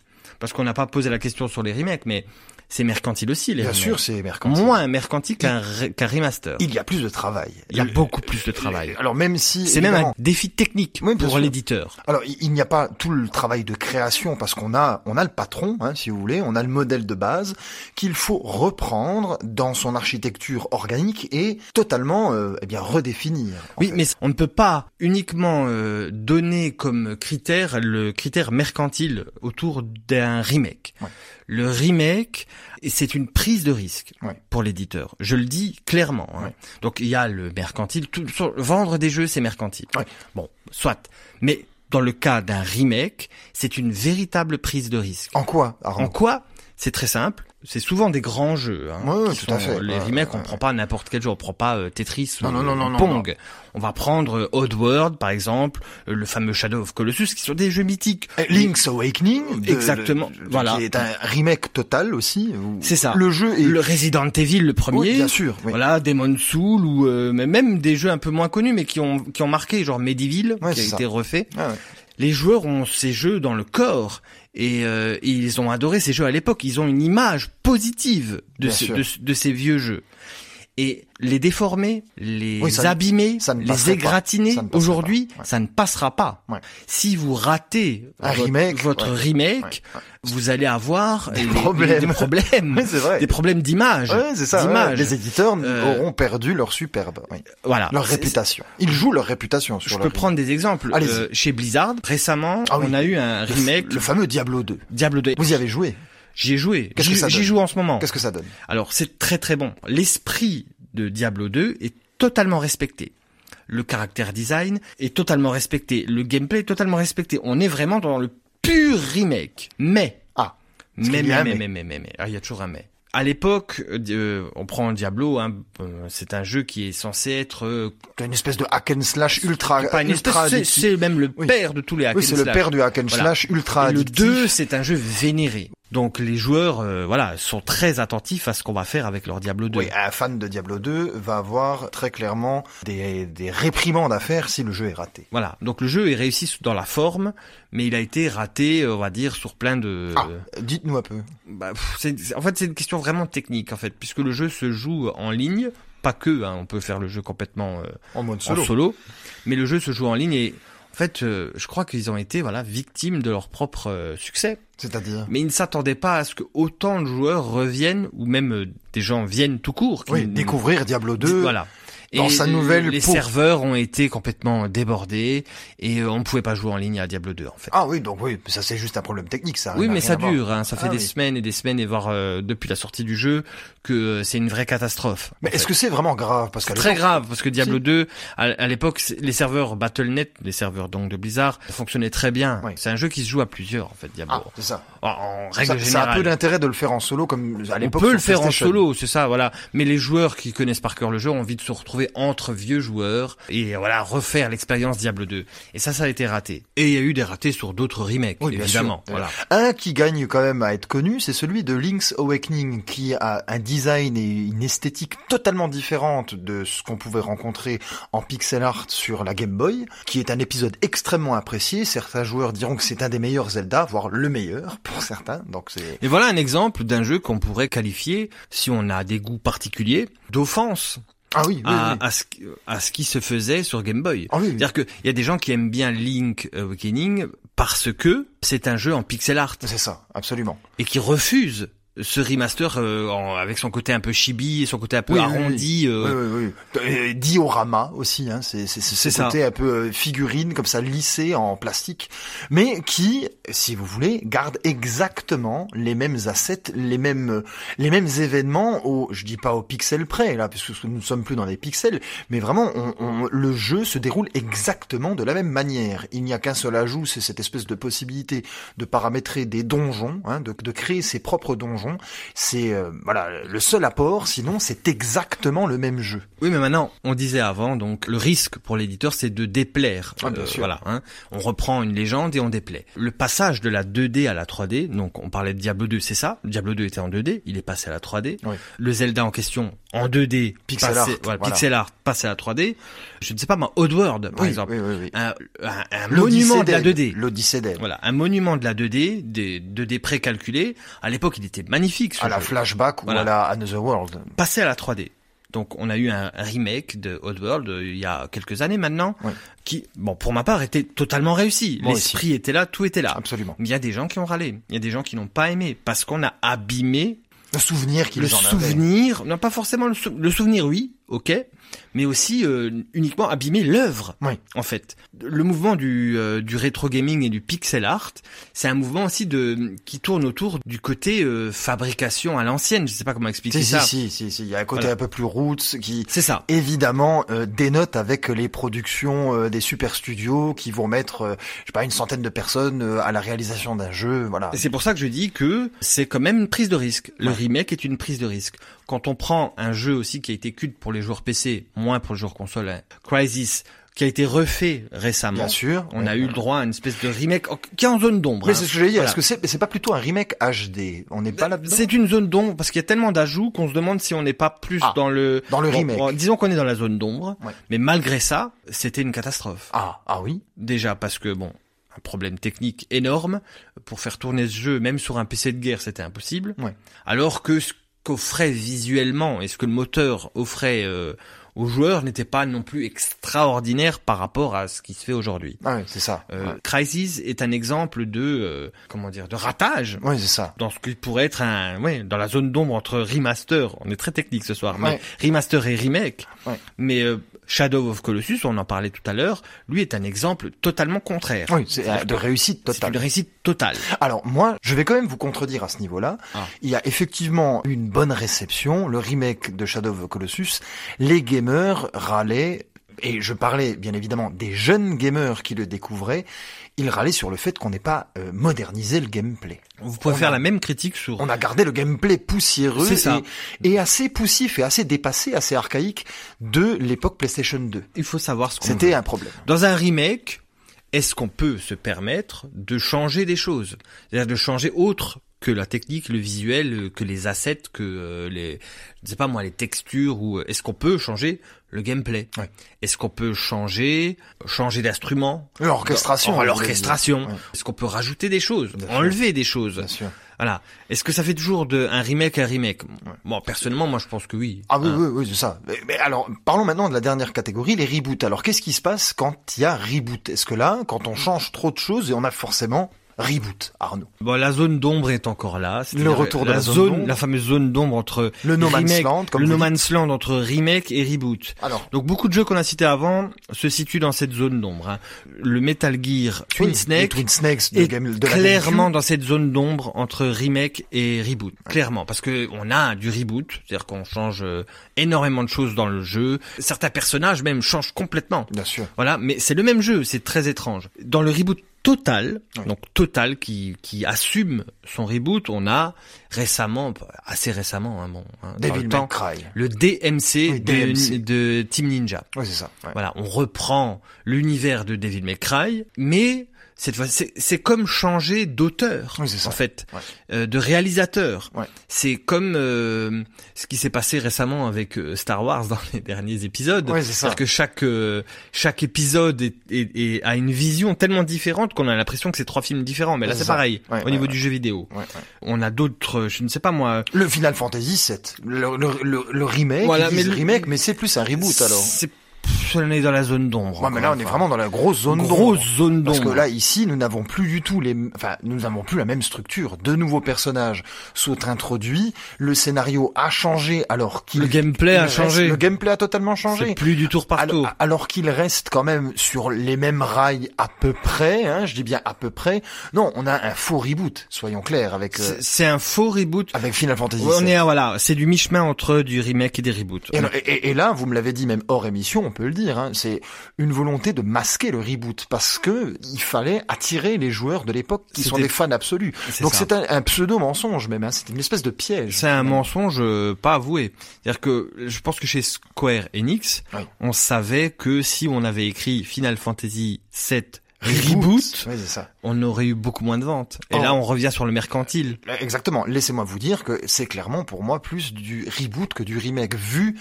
parce qu'on n'a pas posé la question sur les remakes, mais c'est mercantile aussi les Bien remakes. sûr, c'est mercantile. Moins mercantile qu'un qu'un remaster. Il y a plus de travail. Il y a beaucoup plus de travail. Alors même si C'est même un défi technique Oui, pour l'éditeur. Alors, il n'y a pas tout le travail de création parce qu'on a, on a le patron, hein, si vous voulez, on a le modèle de base qu'il faut reprendre dans son architecture organique et totalement, euh, eh bien, redéfinir. Oui, fait. mais on ne peut pas uniquement euh, donner comme critère le critère mercantile autour d'un remake. Ouais. Le remake, c'est une prise de risque Ouais. pour l'éditeur. Je le dis clairement. hein. Ouais. Donc il y a le mercantile. Tout, vendre des jeux, c'est mercantile. Ouais. Bon, soit. Mais dans le cas d'un remake, c'est une véritable prise de risque. En quoi, En quoi? C'est très simple. C'est souvent des grands jeux. Hein, Ouais, tout à fait. Les Ouais, remakes, on prend pas n'importe quel jeu, on prend pas euh, Tetris ou Non, non, non, non, non, Pong. On va prendre euh, Oddworld, par exemple, euh, le fameux Shadow of Colossus, qui sont des jeux mythiques. Link's Awakening, de- Exactement, voilà. qui est un remake total aussi. C'est ça. Le jeu est Le Resident Evil, le premier. Oui, bien sûr. oui. Voilà, Demon Soul ou euh, mais même des jeux un peu moins connus mais qui ont qui ont marqué genre Medieval qui a ça. été refait. Ah ouais. Les joueurs ont ces jeux dans le corps et euh, ils ont adoré ces jeux à l'époque. Ils ont une image positive de ces vieux jeux. Et les déformer, les Oui, ça ne- abîmer, ça les égratigner, aujourd'hui. Ouais. ça ne passera pas. Ouais. Si vous ratez Un votre, remake, votre ouais. remake, Ouais, ouais. vous allez avoir Des les- problèmes. des problèmes, Oui, c'est vrai. des problèmes d'image, Ouais. Les éditeurs Euh, auront perdu leur superbe, oui. Voilà. leur réputation. Ils jouent leur réputation sur Je peux prendre des exemples. Euh, chez Blizzard, récemment, Ah oui. on a eu un Le- remake le fameux Diablo 2. Diablo 2. Vous y avez joué J'y ai joué. Qu'est-ce que J'y ça j'y donne joue en ce moment. Qu'est-ce que ça donne Alors, c'est très très bon. L'esprit de Diablo 2 est totalement respecté. Le caractère design est totalement respecté. Le gameplay est totalement respecté. On est vraiment dans le pur remake. Mais, Ah, mais, mais, mais, mais, mais, mais, Ah, il y a toujours un mais. À l'époque, euh, euh, on prend Diablo, hein, euh, c'est un jeu qui est censé être euh, une espèce de hack and slash ultra, pas une ultra c'est, même le Oui. père de tous les hack Oui, and c'est le slash. père du hack and Voilà. slash ultra Et le addictif. 2, c'est un jeu vénéré. Donc les joueurs, euh, voilà, sont très attentifs à ce qu'on va faire avec leur Diablo 2. Oui, un fan de Diablo 2 va avoir très clairement des, des réprimandes à faire si le jeu est raté. Voilà. Donc le jeu est réussi dans la forme, mais il a été raté, on va dire, sur plein de. Ah, dites-nous un peu. Bah, c'est- en fait, c'est une question vraiment technique, en fait, puisque le jeu se joue en ligne. Pas que, hein, on peut faire le jeu complètement euh, En mode en solo. solo, mais le jeu se joue en ligne et en fait, euh, je crois qu'ils ont été voilà victimes de leur propre euh, succès. C'est-à-dire? Mais ils ne s'attendaient pas à ce que autant de joueurs reviennent ou même euh, des gens viennent tout court. Oui, découvrir Diablo 2. Voilà. Dans sa nouvelle les peau. serveurs ont été complètement débordés et euh, on ne pouvait pas jouer en ligne à Diablo 2 en fait. Ah oui, donc oui, ça c'est juste un problème technique, ça. oui, mais ça dure, hein, ça fait Ah des oui. semaines et des semaines et voire euh, depuis la sortie du jeu que euh, c'est une vraie catastrophe. Mais est-ce que c'est vraiment grave Parce C'est très grave parce que Diablo Si. 2 à, à l'époque les serveurs Battle.net, les serveurs donc de Blizzard fonctionnaient très bien. Oui. C'est un jeu qui se joue à plusieurs en fait Diablo. Ah, c'est ça. En, en Ça, règle ça a générale. peu d'intérêt de le faire en solo comme à On l'époque. peut sur le faire en solo, c'est ça, voilà. Mais les joueurs qui connaissent par cœur le jeu ont envie de se retrouver entre vieux joueurs et voilà refaire l'expérience Diablo 2. Et ça, ça a été raté. Et il y a eu des ratés sur d'autres remakes, Oui, évidemment. sûr. Voilà. Un qui gagne quand même à être connu, c'est celui de Link's Awakening, qui a un design et une esthétique totalement différente de ce qu'on pouvait rencontrer en pixel art sur la Game Boy, qui est un épisode extrêmement apprécié. Certains joueurs diront que c'est un des meilleurs Zelda, voire le meilleur pour certains. Donc c'est Et voilà un exemple d'un jeu qu'on pourrait qualifier, si on a des goûts particuliers, d'offense ah oui, oui, à, oui. à ce, qui- à ce qui se faisait sur Game Boy. Ah. C'est-à-dire qu'il y a des gens qui aiment bien Link Awakening parce que c'est un jeu en pixel art c'est ça, absolument. et qui refuse ce remaster euh, en- avec son côté un peu chibi et son côté un peu Oui, oui, oui. arrondi. euh, Oui, oui, oui. Diorama aussi, hein, c'est c'est ce ça. côté un peu euh, figurine comme ça lissé en plastique, mais qui, si vous voulez, garde exactement les mêmes assets, les mêmes les mêmes événements au, je dis pas au pixel près là, puisque nous ne sommes plus dans les pixels, mais vraiment on, on- le jeu se déroule exactement de la même manière. Il n'y a qu'un seul ajout, c'est cette espèce de possibilité de paramétrer des donjons, hein, de, de créer ses propres donjons. C'est euh, voilà le seul apport. Sinon, c'est exactement le même jeu. Oui, mais maintenant, on disait avant, donc le risque pour l'éditeur, c'est de déplaire. Ah, bien sûr. Voilà, hein. on reprend une légende et on déplaît. Le passage de la 2D à la 3D, donc on parlait de Diablo 2, c'est ça? Diablo 2 était en 2D, il est passé à la 3D. Oui. Le Zelda en question en 2D, Pixel passé, art, voilà, voilà. pixel art, passé à la 3D. Je ne sais pas moi, Oddworld, par oui, exemple, oui, oui, oui. un, un- un monument de la d'Ève, 2D. L'Odyssée. Voilà, un monument de la 2D, des 2D précalculés. À l'époque, il était magnifique. Ce À la flashback Voilà. ou à la Another World. Passé à la 3D. Donc on a eu un, remake de Oddworld euh, il y a quelques années maintenant, Oui. qui, bon, pour ma part, était totalement réussi. L'esprit était là, tout était là. Absolument. Mais il y a des gens qui ont râlé, il y a des gens qui n'ont pas aimé parce qu'on a abîmé Le souvenir qu'ils le en avaient. souvenir, non pas forcément le, sou- le souvenir, oui, ok, mais aussi euh, uniquement abîmer l'œuvre. Oui. En fait, le mouvement du euh, du rétro gaming et du pixel art, c'est un mouvement aussi de qui tourne autour du côté euh, fabrication à l'ancienne. Je sais pas comment expliquer Si, ça. si, si, si, si, il y a un côté Voilà. un peu plus roots qui C'est ça. évidemment euh, dénote avec les productions euh, des super studios qui vont mettre, euh, je sais pas, une centaine de personnes euh, à la réalisation d'un jeu, voilà. Et c'est pour ça que je dis que c'est quand même une prise de risque. Le Ouais. remake est une prise de risque. Quand on prend un jeu aussi qui a été culte pour les joueurs PC, moins pour les joueurs console, hein, Crysis, qui a été refait récemment. Bien sûr. On Ouais, a eu le droit à une espèce de remake qui est en zone d'ombre. Oui, hein. c'est ce que j'allais dire. Voilà. Est-ce que c'est, c'est pas plutôt un remake HD On n'est pas là-dedans C'est une zone d'ombre parce qu'il y a tellement d'ajouts qu'on se demande si on n'est pas plus Ah, dans le dans le remake. bon, disons qu'on est dans la zone d'ombre, Ouais. mais malgré ça, c'était une catastrophe. Ah, ah oui. Déjà parce que bon, un problème technique énorme pour faire tourner ce jeu, même sur un PC de guerre, c'était impossible. Ouais. Alors que ce qu'offrait visuellement et ce que le moteur offrait euh, aux joueurs n'était pas non plus extraordinaire par rapport à ce qui se fait aujourd'hui. Ah oui, c'est ça. Euh, ouais. Crysis est un exemple de euh, comment dire de ratage Ouais, c'est ça. dans ce qui pourrait être un ouais dans la zone d'ombre entre remaster on est très technique ce soir mais Ouais. remaster et remake Ouais. mais euh, Shadow of Colossus on en parlait tout à l'heure lui est un exemple totalement contraire Oui, c'est de réussite c'est totale. une réussite totale Alors moi, je vais quand même vous contredire à ce niveau-là. Ah. Il y a effectivement une bonne réception, le remake de Shadow of Colossus. Les gamers râlaient, et je parlais bien évidemment des jeunes gamers qui le découvraient, ils râlaient sur le fait qu'on n'ait pas euh, modernisé le gameplay. vous pouvez On faire a- la même critique sur On a gardé le gameplay poussiéreux. Et, et assez poussif et assez dépassé, assez archaïque de l'époque PlayStation 2. il faut savoir ce qu'on C'était un problème. dans un remake est-ce qu'on peut se permettre de changer des choses? C'est-à-dire de changer autre que la technique, le visuel, que les assets, que euh, les, je sais pas moi, les textures ou euh, est-ce qu'on peut changer le gameplay? Ouais. Est-ce qu'on peut changer, changer d'instrument? L'orchestration. L'orchestration. Ouais, Est-ce qu'on peut rajouter des choses, Bien sûr. enlever des choses? Bien sûr. Voilà. Est-ce que ça fait toujours de un remake un remake? Bon, personnellement, moi, je pense que oui. Ah oui, Hein. oui, oui, c'est ça. Mais, mais alors, parlons maintenant de la dernière catégorie, les reboots. Alors, qu'est-ce qui se passe quand il y a reboot? Est-ce que là, quand on change trop de choses, et on a forcément reboot, Arnaud Bon, la zone d'ombre est encore là. Le retour de la zone d'ombre. la fameuse zone d'ombre entre Le No Man's remake- Land, comme le No. Man's Land entre remake et reboot. Alors, Donc beaucoup de jeux qu'on a cités avant se situent dans cette zone d'ombre. hein. Le Metal Gear Twin oui, Snake Twin Snakes de, est game, de la clairement dans cette zone d'ombre entre remake et reboot. Clairement, parce que on a du reboot, c'est-à-dire qu'on change euh, énormément de choses dans le jeu. Certains personnages même changent complètement. Bien sûr. Voilà, mais c'est le même jeu, c'est très étrange. Dans le reboot total, Oui. donc total qui qui assume son reboot, on a récemment, assez récemment, hein, bon, hein, Devil le temps, DMC, Oui, de, DMC. de Team Ninja. Oui, c'est ça. ouais. Voilà, on reprend l'univers de Devil May Cry, mais c'est c'est comme changer d'auteur, Oui, en fait, Ouais. euh, de réalisateur. Ouais. C'est comme euh, ce qui s'est passé récemment avec euh, Star Wars dans les derniers épisodes. Ouais. C'est-à-dire que chaque euh, chaque épisode est, est- est- a une vision tellement différente qu'on a l'impression que c'est trois films différents. Mais là, c'est pareil au niveau du jeu vidéo. On a d'autres, je ne sais pas moi. Le Final Fantasy VII, le, le, le, le remake, Voilà, mais le- remake, mais c'est plus un reboot alors. Pff, on est dans la zone d'ombre. Ouais, mais là, on est vraiment dans la grosse zone d'ombre. grosse zone Parce d'ombre. que là, ici, nous n'avons plus du tout les, enfin, nous n'avons plus la même structure. De nouveaux personnages sont introduits. Le scénario a changé alors qu'il Le gameplay a reste- changé. Le gameplay a totalement c'est changé. plus du tour par tour. alors qu'il reste quand même sur les mêmes rails à peu près, hein, je dis bien à peu près. Non, on a un faux reboot, soyons clairs, avec euh, C'est- un faux reboot. avec Final Fantasy On est voilà, c'est du mi-chemin entre du remake et des reboots. Et, alors- et- et là, vous me l'avez dit même hors émission, on peut le dire, hein, c'est une volonté de masquer le reboot parce que il fallait attirer les joueurs de l'époque qui sont des fans absolus. Donc c'est un, un pseudo mensonge même, hein, c'est une espèce de piège. C'est un mensonge euh, pas avoué. C'est-à-dire que je pense que chez Square Enix, Oui. on savait que si on avait écrit Final Fantasy VII Reboot, Oui, c'est ça. on aurait eu beaucoup moins de ventes. Et Oh. là, on revient sur le mercantile. Exactement. Laissez-moi vous dire que c'est clairement pour moi plus du reboot que du remake vu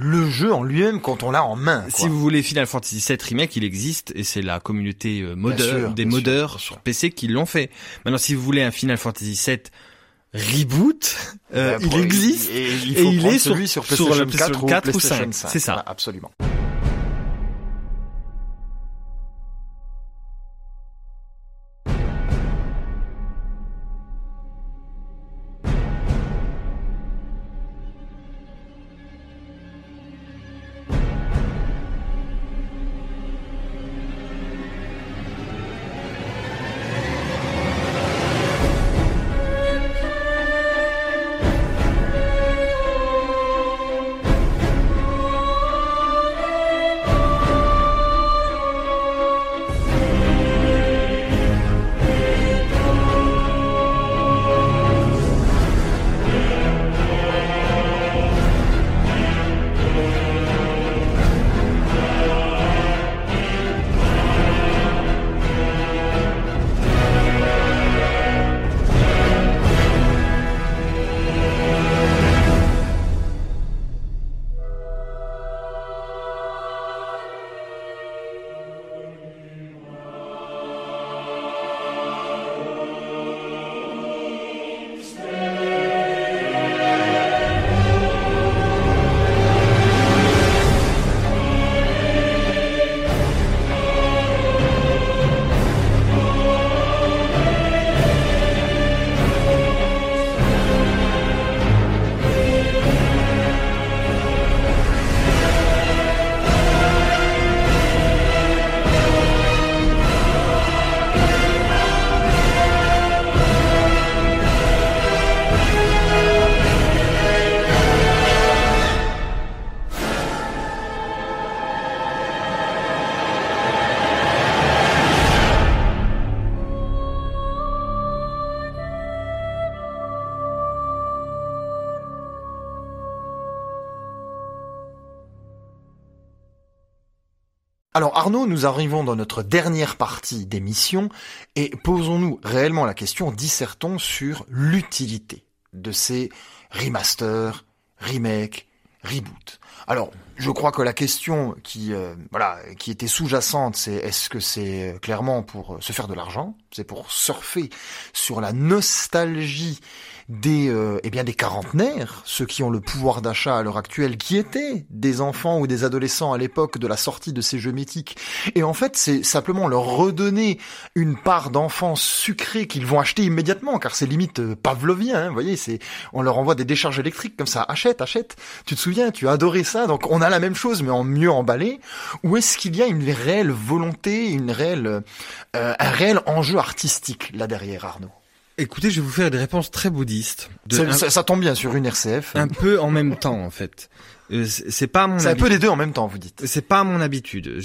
le jeu en lui-même quand on l'a en main. quoi. Si vous voulez Final Fantasy VII Remake, il existe et c'est la communauté euh, modeur, sûr, des modeurs sûr. sur PC qui l'ont fait. Maintenant, si vous voulez un Final Fantasy VII Reboot, euh, Euh, il existe. et, il et faut il prendre est sur- celui sur sur PlayStation la 4 PlayStation ou 4 ou PlayStation 5, 5. c'est ça. Voilà, absolument. Nous arrivons dans notre dernière partie d'émission et posons-nous réellement la question, dissertons sur l'utilité de ces remasters, remakes, reboots. Alors, je crois que la question qui euh, qui était sous-jacente, c'est est-ce que c'est clairement pour se faire de l'argent C'est pour surfer sur la nostalgie des euh, eh bien des quarantenaires, ceux qui ont le pouvoir d'achat à l'heure actuelle, qui étaient des enfants ou des adolescents à l'époque de la sortie de ces jeux mythiques. Et en fait, c'est simplement leur redonner une part d'enfance sucrée qu'ils vont acheter immédiatement, car c'est limite euh, pavlovien. Hein, vous voyez, c'est on leur envoie des décharges électriques comme ça. Achète, achète. Tu te souviens, tu as adoré ça. Donc on a la même chose, mais en mieux emballé. Ou est-ce qu'il y a une réelle volonté, une réelle euh, un réel enjeu artistique là derrière, Arnaud? Écoutez, je vais vous faire des réponses très bouddhistes. ça, ça, tombe bien sur une RCF. Un peu en même temps, en fait. Euh, c'est pas mon. C'est un peu des deux en même temps, vous dites. C'est pas mon habitude.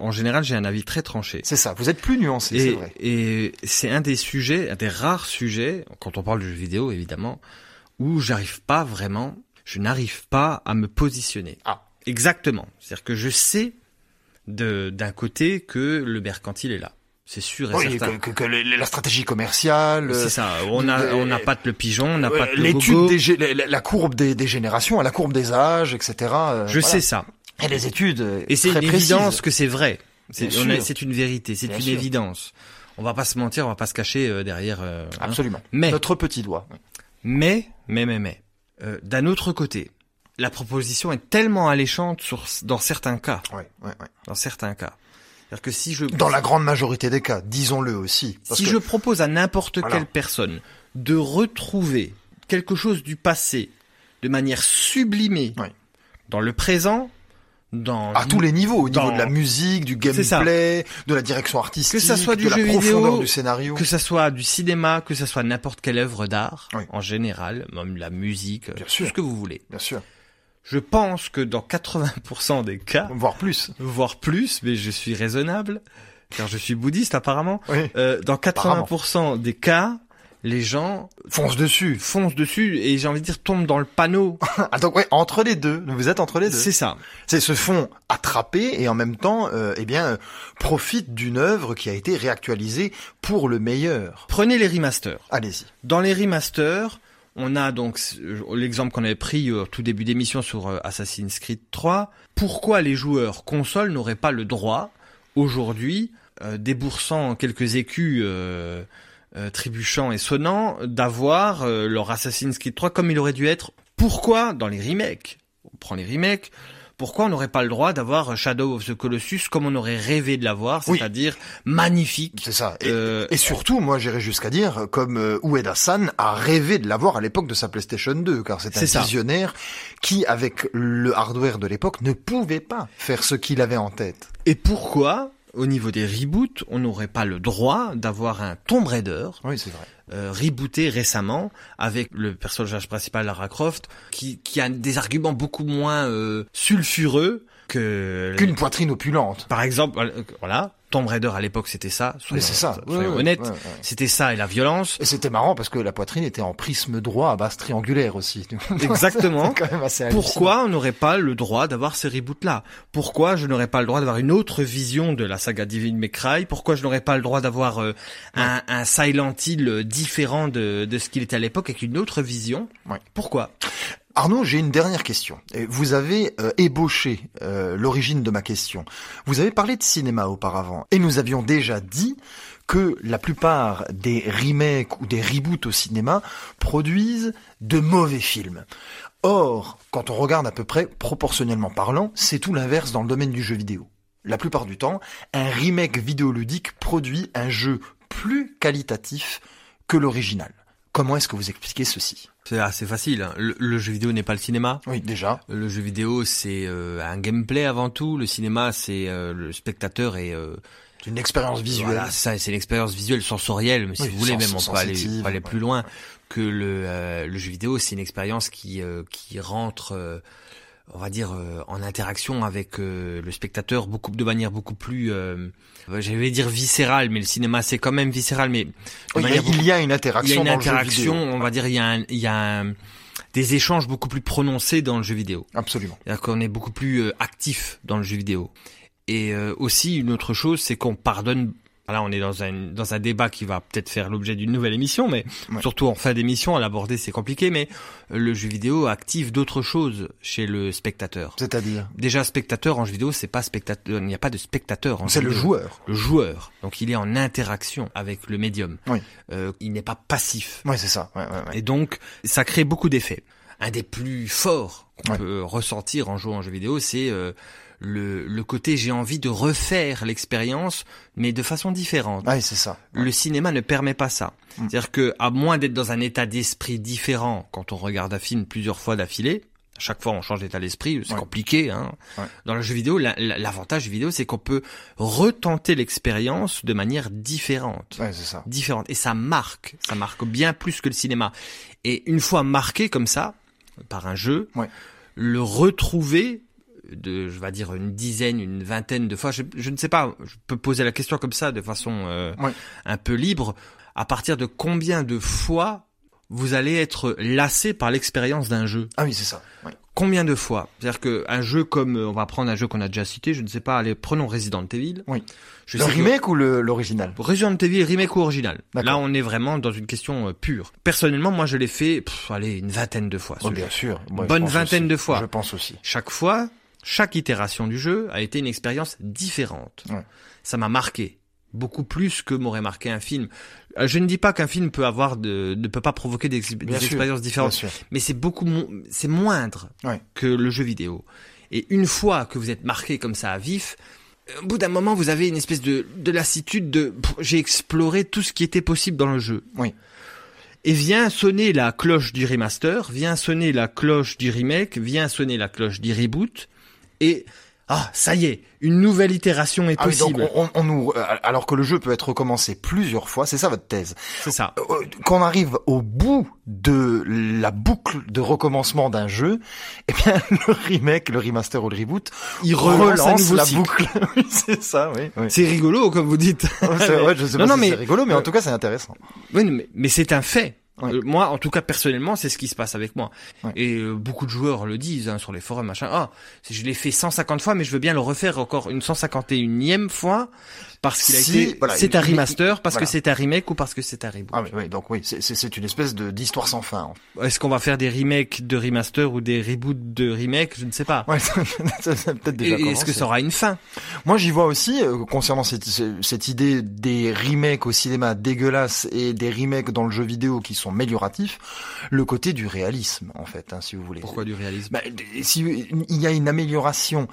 En général, j'ai un avis très tranché. C'est ça. Vous êtes plus nuancé, c'est vrai. Et c'est un des sujets, un des rares sujets, quand on parle de jeux vidéo, évidemment, où j'arrive pas vraiment, je n'arrive pas à me positionner. Ah. Exactement. C'est-à-dire que je sais d'un côté que le mercantile est là. C'est sûr et oui, certain. Que, que, la stratégie commerciale. C'est ça. On a, on n'a pas le pigeon, on n'a pas le L'étude des, la, la courbe des, des, générations, la courbe des âges, etc. Euh, je sais ça. Et les études. Et c'est une évidence que c'est vrai. C'est une vérité, c'est une sûr. évidence. On va pas se mentir, on va pas se cacher euh, derrière. Euh, Absolument. Hein. Mais notre petit doigt. Mais, mais, mais, mais. Euh, D'un autre côté, la proposition est tellement alléchante sur, dans certains cas. Ouais, ouais, ouais. Dans certains cas. C'est-à-dire que si je dans la grande majorité des cas, disons-le aussi. si que... je propose à n'importe voilà. quelle personne de retrouver quelque chose du passé de manière sublimée dans le présent, dans à tous les niveaux, au niveau de la musique, du gameplay, de la direction artistique, que ça soit du de jeu la profondeur vidéo, du scénario, que ça soit du cinéma, que ça soit n'importe quelle œuvre d'art oui. en général, même la musique, Bien sûr. ce que vous voulez. Bien sûr. Je pense que dans 80% des cas, voire plus, voire plus, mais je suis raisonnable, car je suis bouddhiste apparemment. Oui. Euh, dans 80% des cas, les gens foncent dessus, foncent dessus, et j'ai envie de dire tombent dans le panneau. ah donc ouais, entre les deux, vous êtes entre les deux. C'est ça. C'est se font attraper et en même temps, euh, eh bien, euh, profitent d'une œuvre qui a été réactualisée pour le meilleur. Prenez les remasters. Allez-y. Dans les remasters, on a donc l'exemple qu'on avait pris au tout début d'émission sur euh, Assassin's Creed 3. Pourquoi les joueurs console n'auraient pas le droit aujourd'hui, euh, déboursant quelques écus euh, euh, trébuchants et sonnants, d'avoir euh, leur Assassin's Creed 3 comme il aurait dû être? Pourquoi dans les remakes? On prend les remakes. Pourquoi on n'aurait pas le droit d'avoir Shadow of the Colossus comme on aurait rêvé de l'avoir, Oui. c'est-à-dire magnifique C'est ça. Et, Euh, et surtout, moi, j'irais jusqu'à dire, comme euh, Ueda-san a rêvé de l'avoir à l'époque de sa PlayStation 2, car c'est un ça. visionnaire qui, avec le hardware de l'époque, ne pouvait pas faire ce qu'il avait en tête. Et pourquoi, au niveau des reboots, on n'aurait pas le droit d'avoir un Tomb Raider Oui, c'est vrai. Euh, rebooté récemment avec le personnage principal Lara Croft qui, qui a des arguments beaucoup moins euh, sulfureux que Qu'une poitrine opulente. par exemple voilà Tomb Raider à l'époque c'était ça soyons, c'est ça. soyons honnêtes c'était ça et la violence Et c'était marrant parce que la poitrine était en prisme droit à base triangulaire aussi. Exactement. Quand même assez. Pourquoi on n'aurait pas le droit d'avoir ces reboots-là? Pourquoi je n'aurais pas le droit d'avoir une autre vision de la saga Divine May Cry? Pourquoi je n'aurais pas le droit d'avoir euh, un, un Silent Hill euh, différent de, de ce qu'il était à l'époque avec une autre vision? Pourquoi? Arnaud, j'ai une dernière question. Vous avez euh, ébauché euh, l'origine de ma question. Vous avez parlé de cinéma auparavant, et nous avions déjà dit que la plupart des remakes ou des reboots au cinéma produisent de mauvais films. Or, quand on regarde à peu près, proportionnellement parlant, c'est tout l'inverse dans le domaine du jeu vidéo. La plupart du temps, un remake vidéoludique produit un jeu plus qualitatif que l'original. Comment est-ce que vous expliquez ceci? C'est assez facile. hein. Le, le jeu vidéo n'est pas le cinéma. Oui, déjà. Le jeu vidéo, c'est euh, un gameplay avant tout. Le cinéma, c'est euh, le spectateur et euh, C'est une expérience visuelle. Voilà, ça, c'est l'expérience visuelle, sensorielle, mais si Oui, vous voulez, même on peut aller, sensitive, on peut aller ouais. plus loin que le, le jeu vidéo. C'est une expérience qui qui rentre, on va dire, euh, en interaction avec euh, le spectateur beaucoup de manière beaucoup plus, euh, j'allais dire viscérale, mais le cinéma c'est quand même viscéral, mais il y a une il y a interaction une dans le jeu interaction, vidéo. on va dire, il y a, un- il y a un- des échanges beaucoup plus prononcés dans le jeu vidéo. Absolument. C'est-à-dire qu'on est beaucoup plus euh, actif dans le jeu vidéo. Et euh, aussi une autre chose, c'est qu'on pardonne. Là, on est dans un dans un débat qui va peut-être faire l'objet d'une nouvelle émission, mais Ouais. surtout en fin d'émission, à l'aborder, c'est compliqué. Mais euh, le jeu vidéo active d'autres choses chez le spectateur. C'est-à-dire Déjà, spectateur en jeu vidéo, c'est pas spectateur. Il n'y a pas de spectateur en C'est le joueur. Le joueur. Donc, il est en interaction avec le médium. Oui. Euh, il n'est pas passif. Ouais, c'est ça. Ouais, ouais, ouais. Et donc, ça crée beaucoup d'effets. Un des plus forts qu'on peut ressentir en jouant en jeu vidéo, c'est euh, le, le côté j'ai envie de refaire l'expérience, mais de façon différente. Ouais, c'est ça. Le cinéma ne permet pas ça. Mm. C'est-à-dire que, à moins d'être dans un état d'esprit différent quand on regarde un film plusieurs fois d'affilée, à chaque fois on change d'état d'esprit, c'est Ouais. compliqué. Hein. Ouais. Dans le jeu vidéo, la- la- l'avantage du vidéo, c'est qu'on peut retenter l'expérience de manière différente Ouais, c'est ça. différente et ça marque, ça marque bien plus que le cinéma. Et une fois marqué comme ça par un jeu, le retrouver de, je vais dire une dizaine, une vingtaine de fois, je, je ne sais pas, je peux poser la question comme ça de façon euh, un peu libre. À partir de combien de fois vous allez être lassé par l'expérience d'un jeu? Ah oui, c'est ça. Combien de fois? C'est-à-dire que un jeu comme, on va prendre un jeu qu'on a déjà cité, je ne sais pas, allez, prenons Resident Evil. Oui. Je le que- remake ou l'original? Resident Evil remake ou original. Là, on est vraiment dans une question euh, pure. Personnellement, moi, je l'ai fait, pff, allez, une vingtaine de fois. Oh, jeu. bien sûr. Moi, Bonne vingtaine aussi. de fois. Je pense aussi. Chaque fois, chaque itération du jeu a été une expérience différente. Ouais. Ça m'a marqué beaucoup plus que m'aurait marqué un film. Euh, Je ne dis pas qu'un film peut avoir de, ne peut pas provoquer des, des sûr, expériences différentes, mais c'est beaucoup, mo- c'est moindre Ouais. que le jeu vidéo. Et une fois que vous êtes marqué comme ça à vif, au bout d'un moment, vous avez une espèce de, de lassitude de j'ai exploré tout ce qui était possible dans le jeu. Oui. Et vient sonner la cloche du remaster, vient sonner la cloche du remake, vient sonner la cloche du reboot, et ah, ça y est, une nouvelle itération est Ah oui, donc possible. on, on nous, euh, alors que le jeu peut être recommencé plusieurs fois, c'est ça votre thèse? C'est ça. Euh, Quand on arrive au bout de la boucle de recommencement d'un jeu, eh bien le remake, le remaster ou le reboot Il relance la cycle. boucle. Oui, c'est ça, oui. oui. C'est rigolo, comme vous dites. C'est- ouais, je sais Non, pas non, si mais- c'est rigolo, mais en euh, tout cas c'est intéressant. Oui, mais, mais c'est un fait. Ouais. Euh, moi, en tout cas, personnellement, c'est ce qui se passe avec moi. Ouais. Et euh, beaucoup de joueurs le disent hein, sur les forums, machin. Ah, je l'ai fait 150 fois, mais je veux bien le refaire encore une 151e fois parce qu'il a Si, été. voilà, c'est un remaster, parce voilà. que c'est un remake ou parce que c'est un reboot. Ah oui, oui, donc oui, c'est- une espèce de d'histoire sans fin. Est-ce qu'on va faire des remakes de remaster ou des reboots de remake Je ne sais pas. Ouais, ça, ça, peut-être Est-ce que ça aura une fin? Moi, j'y vois aussi, euh, concernant cette, ce- cette idée des remakes au cinéma dégueulasses et des remakes dans le jeu vidéo qui sont amélioratifs, le côté du réalisme, en fait, hein, si vous voulez. Pourquoi du réalisme? Bah, si il y a une amélioration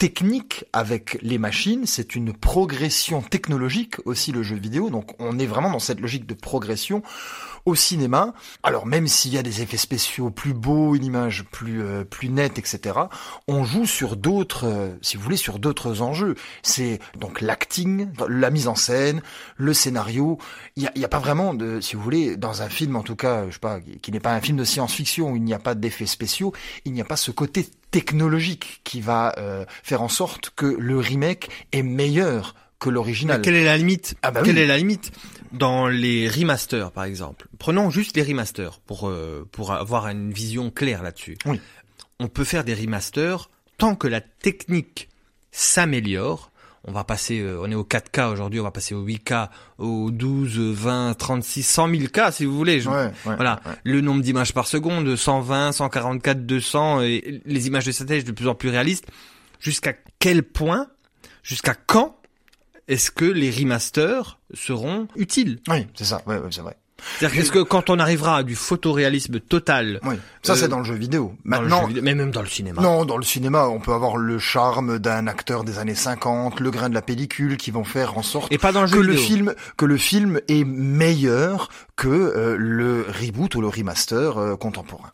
technique avec les machines, c'est une progression technologique aussi le jeu vidéo, donc on est vraiment dans cette logique de progression au cinéma. Alors même s'il y a des effets spéciaux plus beaux, une image plus euh, plus nette, etc. On joue sur d'autres, euh, si vous voulez, sur d'autres enjeux. C'est donc l'acting, la mise en scène, le scénario. Il y a, a pas vraiment de, si vous voulez, dans un film en tout cas, je sais pas, qui n'est pas un film de science-fiction où il n'y a pas d'effets spéciaux, il n'y a pas ce côté technologique qui va euh, faire en sorte que le remake est meilleur que l'original. Mais Quelle est la limite Ah bah Quelle oui. est la limite dans les remasters, par exemple Prenons juste les remasters pour euh, pour avoir une vision claire là-dessus. Oui. On peut faire des remasters tant que la technique s'améliore. On va passer, euh, on est au 4K aujourd'hui, on va passer au 8K, au 12, 20, 36, 100 000 K si vous voulez. Je- Ouais, ouais, voilà, ouais. le nombre d'images par seconde, 120, 144, 200, et les images de satellite de plus en plus réalistes. Jusqu'à quel point, jusqu'à quand est-ce que les remasters seront utiles? Oui, c'est ça. Ouais, ouais, c'est vrai. C'est-à-dire qu'est-ce que quand on arrivera à du photoréalisme total, Oui, ça Euh, c'est dans le jeu vidéo. Maintenant, jeu vidéo, mais même dans le cinéma, non, dans le cinéma, on peut avoir le charme d'un acteur des années 50, le grain de la pellicule qui vont faire en sorte et pas dans le que jeu le vidéo. film que le film est meilleur que euh, le reboot ou le remaster euh, contemporain.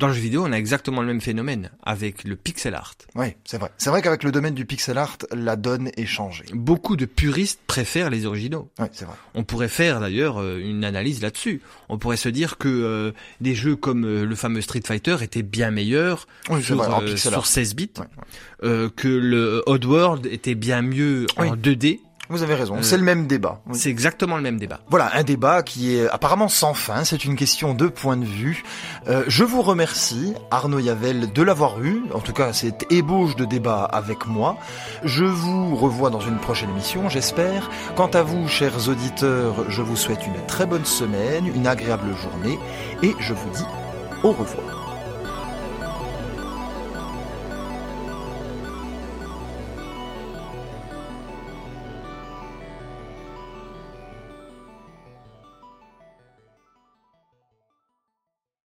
Dans le jeu vidéo, on a exactement le même phénomène avec le pixel art. Oui, c'est vrai. C'est vrai qu'avec le domaine du pixel art, la donne est changée. Beaucoup de puristes préfèrent les originaux. Oui, c'est vrai. On pourrait faire d'ailleurs euh, une analyse là-dessus. On pourrait se dire que euh, des jeux comme euh, le fameux Street Fighter étaient bien meilleurs Oui, sur, vrai, en euh, pixel sur art. 16 bits, Ouais, ouais. que le Oddworld était bien mieux Oui. en 2D. Vous avez raison, Euh, c'est le même débat. Oui. C'est exactement le même débat. Voilà, un débat qui est apparemment sans fin, c'est une question de point de vue. Euh, je vous remercie, Arnaud Yavel, de l'avoir eu, en tout cas cette ébauche de débat avec moi. Je vous revois dans une prochaine émission, j'espère. Quant à vous, chers auditeurs, je vous souhaite une très bonne semaine, une agréable journée, et je vous dis au revoir.